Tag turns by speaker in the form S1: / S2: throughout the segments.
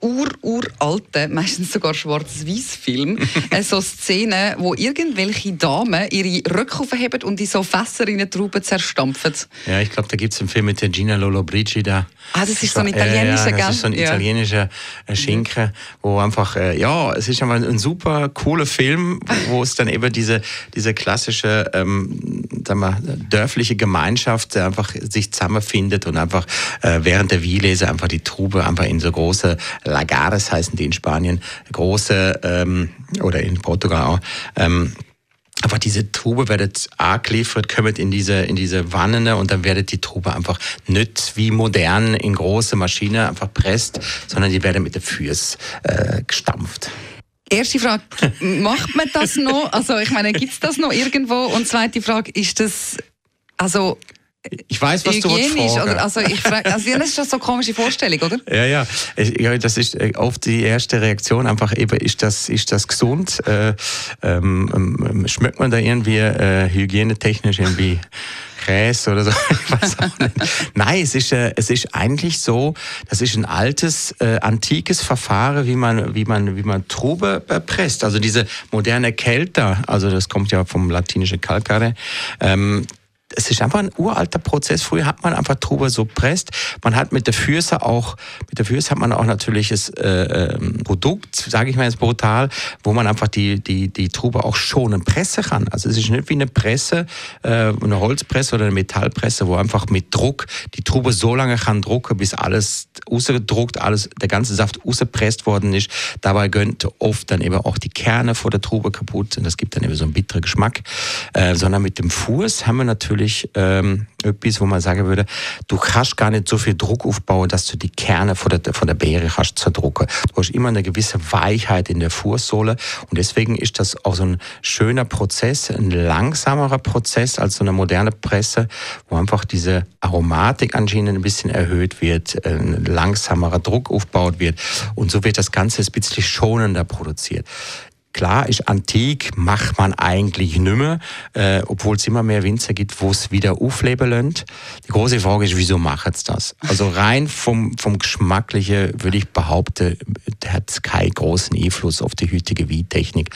S1: ur-uralten, meistens sogar schwarz-weiß-Film, äh, so Szenen, wo irgendwelche Damen ihre Röcke aufheben und in so Fässer in Trauben zerstampfen.
S2: Ja, ich glaube, da gibt es einen Film mit der Gina Lollobrigida.
S1: Ah, das ist so ein italienischer,
S2: ja, ja, das ist so ein
S1: ja.
S2: italienischer äh, Schinken, wo einfach, äh, ja, es ist einfach ein super cooler Film, wo es dann eben diese, diese klassische, ähm, sagen wir, dörfliche Gemeinschaft einfach sich zusammenfindet und einfach äh, während der Wielese einfach die Trube einfach in so große Lagares heißen die in Spanien, große ähm, oder in Portugal auch. Ähm, aber diese Trube werdet angeliefert, kommt in diese, in diese Wannen und dann werdet die Trube einfach nicht wie modern in große Maschine einfach presst, sondern die werden mit der Füße äh, gestampft.
S1: Erste Frage, macht man das noch? Also ich meine, gibt es das noch irgendwo? Und zweite Frage, ist das, also
S2: ich weiß, was
S1: hygienisch,
S2: du fragen.
S1: oder, also ich frage, also das ist schon so eine komische Vorstellung, oder?
S2: Ja, ja, ja, das ist äh, oft die erste Reaktion. Einfach eben, ist das, ist das gesund? Äh, ähm, ähm, schmeckt man da irgendwie äh, hygienetechnisch irgendwie Käse oder so? Ich weiß auch nicht. Nein, es ist, äh, es ist eigentlich so, das ist ein altes, äh, antikes Verfahren, wie man, wie man, wie man Trube äh, presst. Also diese moderne Kälter, also das kommt ja vom latinischen Calcare, ähm, es ist einfach ein uralter Prozess. Früher hat man einfach Trube so presst. Man hat mit der Fürse auch, mit der Fürse hat man auch natürliches äh, ähm, Produkt, sage ich mal jetzt brutal, wo man einfach die, die, die Trube auch schonen pressen kann. Also es ist nicht wie eine Presse, äh, eine Holzpresse oder eine Metallpresse, wo einfach mit Druck die Trube so lange kann drucken, bis alles rausgedruckt, alles, der ganze Saft rausgepresst worden ist. Dabei gönnt oft dann eben auch die Kerne vor der Trube kaputt und das gibt dann eben so einen bitteren Geschmack. Äh, sondern mit dem Fuß haben wir natürlich ähm, etwas, wo man sagen würde, du kannst gar nicht so viel Druck aufbauen, dass du die Kerne von der, von der Beere kannst zerdrucken. Du hast immer eine gewisse Weichheit in der Fußsohle und deswegen ist das auch so ein schöner Prozess, ein langsamerer Prozess als so eine moderne Presse, wo einfach diese Aromatik anscheinend ein bisschen erhöht wird, ein langsamerer Druck aufgebaut wird und so wird das Ganze ein bisschen schonender produziert. Klar ist antik, macht man eigentlich nimmer, äh, obwohl es immer mehr Winzer gibt, wo es wieder aufleben lässt. Die große Frage ist, wieso machen sie das? Also rein vom, vom Geschmacklichen würde ich behaupten, hat es keinen großen Einfluss auf die heutige Weintechnik.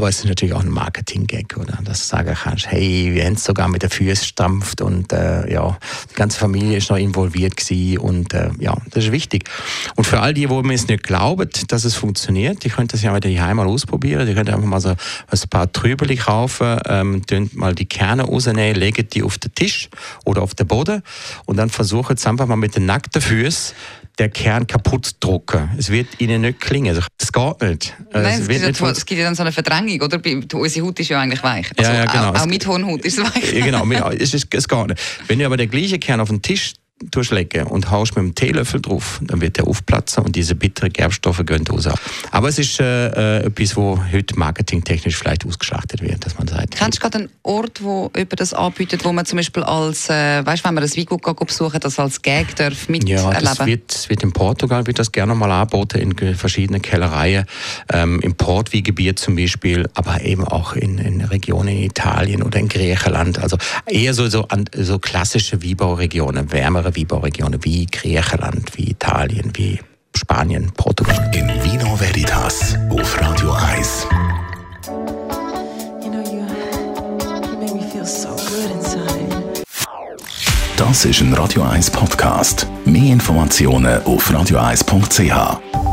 S2: Aber es ist natürlich auch ein Marketing-Gag, oder? Dass du sagen kannst, hey, wir haben es sogar mit der Füße stampft und äh, ja, die ganze Familie ist noch involviert gewesen und äh, ja, das ist wichtig. Und für all die, wo mir es nicht glauben, dass es funktioniert, die könnt das ja mal daheim mal ausprobieren. Die könnt einfach mal so ein paar Trübeli kaufen, ähm, mal die Kerne rausnehmen, legt die auf den Tisch oder auf den Boden und dann versuchen es einfach mal mit den nackten Füßen der Kern kaputt drucken. Es wird ihnen nicht klingen. Also, das geht nicht.
S1: Nein,
S2: es,
S1: es, gibt,
S2: nicht
S1: es gibt ja dann so eine Verdrängung, oder? Unsere Haut ist ja eigentlich weich.
S2: Ja, ja, genau.
S1: Auch, auch mit Hornhaut ist es weich.
S2: Ja, genau, es, ist, es geht nicht. Wenn du aber den gleichen Kern auf den Tisch durchlegen und haust mit einem Teelöffel drauf, dann wird der aufplatzen und diese bitteren Gerbstoffe gehen raus. Aber es ist äh, äh, etwas, wo heute marketingtechnisch vielleicht ausgeschlachtet wird, dass man sagt.
S1: Kennst du gerade einen Ort, wo jemand das anbietet, wo man zum Beispiel als, äh, weißt, wenn man ein Weingut besuchen, das als Gag darf
S2: Ja,
S1: miterleben?
S2: das wird, das wird in Portugal wird das gerne mal angeboten, in verschiedenen Kellereien, ähm, im Portwiegebiet zum Beispiel, aber eben auch in, in Regionen in Italien oder in Griechenland. Also eher so, so, an, so klassische Weinbauregionen, wärmere Weinbauregionen wie Griechenland, wie Italien, wie Spanien, Portugal.
S3: In Vino Veritas auf Radio 1.
S4: You know, you, you make me feel so good inside.
S3: Das ist ein Radio 1 Podcast. Mehr Informationen auf radio1.ch.